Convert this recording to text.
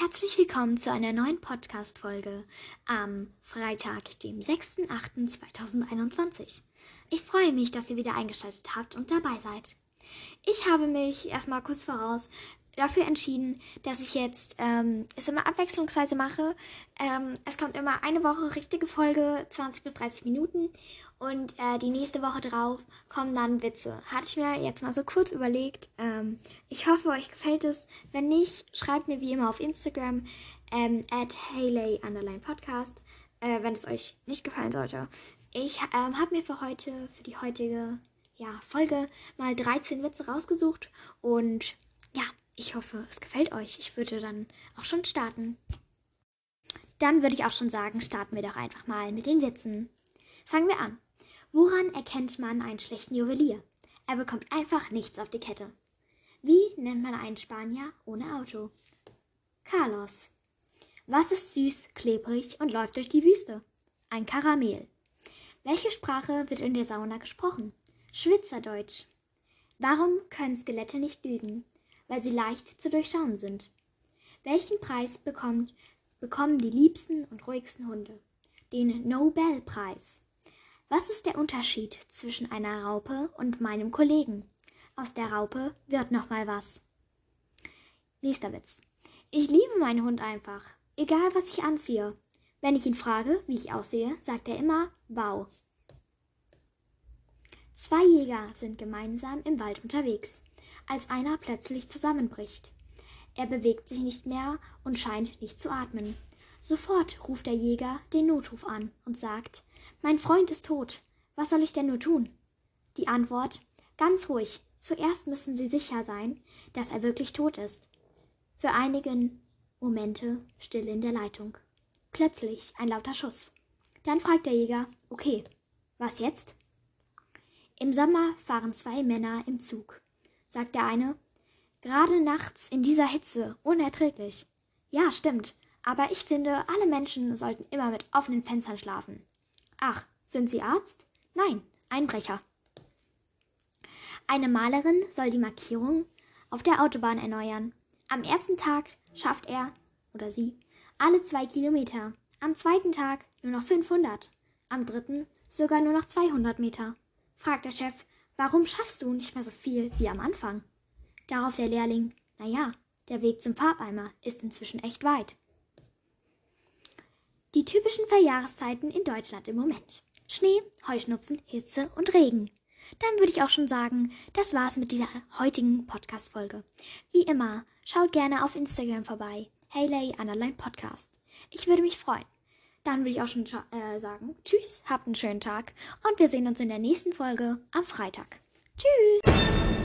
Herzlich willkommen zu einer neuen Podcast-Folge am Freitag, dem 6.8.2021. Ich freue mich, dass ihr wieder eingeschaltet habt und dabei seid. Ich habe mich erstmal kurz voraus dafür entschieden, dass ich jetzt ähm, es immer abwechslungsweise mache. Ähm, es kommt immer eine Woche richtige Folge, 20 bis 30 Minuten. Und äh, die nächste Woche drauf kommen dann Witze. Hatte ich mir jetzt mal so kurz überlegt. Ähm, ich hoffe, euch gefällt es. Wenn nicht, schreibt mir wie immer auf Instagram ähm, at Hayley Podcast, äh, wenn es euch nicht gefallen sollte. Ich ähm, habe mir für heute, für die heutige ja, Folge mal 13 Witze rausgesucht. Und ich hoffe, es gefällt euch. Ich würde dann auch schon starten. Dann würde ich auch schon sagen, starten wir doch einfach mal mit den Witzen. Fangen wir an. Woran erkennt man einen schlechten Juwelier? Er bekommt einfach nichts auf die Kette. Wie nennt man einen Spanier ohne Auto? Carlos. Was ist süß, klebrig und läuft durch die Wüste? Ein Karamell. Welche Sprache wird in der Sauna gesprochen? Schwitzerdeutsch. Warum können Skelette nicht lügen? Weil sie leicht zu durchschauen sind. Welchen Preis bekommt, bekommen die liebsten und ruhigsten Hunde? Den Nobelpreis. Was ist der Unterschied zwischen einer Raupe und meinem Kollegen? Aus der Raupe wird noch mal was. Nächster Witz. Ich liebe meinen Hund einfach, egal was ich anziehe. Wenn ich ihn frage, wie ich aussehe, sagt er immer Wow. Zwei Jäger sind gemeinsam im Wald unterwegs als einer plötzlich zusammenbricht. Er bewegt sich nicht mehr und scheint nicht zu atmen. Sofort ruft der Jäger den Notruf an und sagt Mein Freund ist tot. Was soll ich denn nur tun? Die Antwort Ganz ruhig. Zuerst müssen Sie sicher sein, dass er wirklich tot ist. Für einige Momente Stille in der Leitung. Plötzlich ein lauter Schuss. Dann fragt der Jäger Okay, was jetzt? Im Sommer fahren zwei Männer im Zug sagt der eine. Gerade nachts in dieser Hitze unerträglich. Ja, stimmt. Aber ich finde, alle Menschen sollten immer mit offenen Fenstern schlafen. Ach, sind Sie Arzt? Nein, Einbrecher. Eine Malerin soll die Markierung auf der Autobahn erneuern. Am ersten Tag schafft er oder sie alle zwei Kilometer. Am zweiten Tag nur noch 500. Am dritten sogar nur noch 200 Meter. Fragt der Chef, Warum schaffst du nicht mehr so viel wie am Anfang? Darauf der Lehrling, na ja, der Weg zum Farbeimer ist inzwischen echt weit. Die typischen Verjahreszeiten in Deutschland im Moment. Schnee, Heuschnupfen, Hitze und Regen. Dann würde ich auch schon sagen, das war's mit dieser heutigen Podcast-Folge. Wie immer, schaut gerne auf Instagram vorbei. Hayley Underline Podcast. Ich würde mich freuen. Dann würde ich auch schon äh, sagen, tschüss, habt einen schönen Tag und wir sehen uns in der nächsten Folge am Freitag. Tschüss!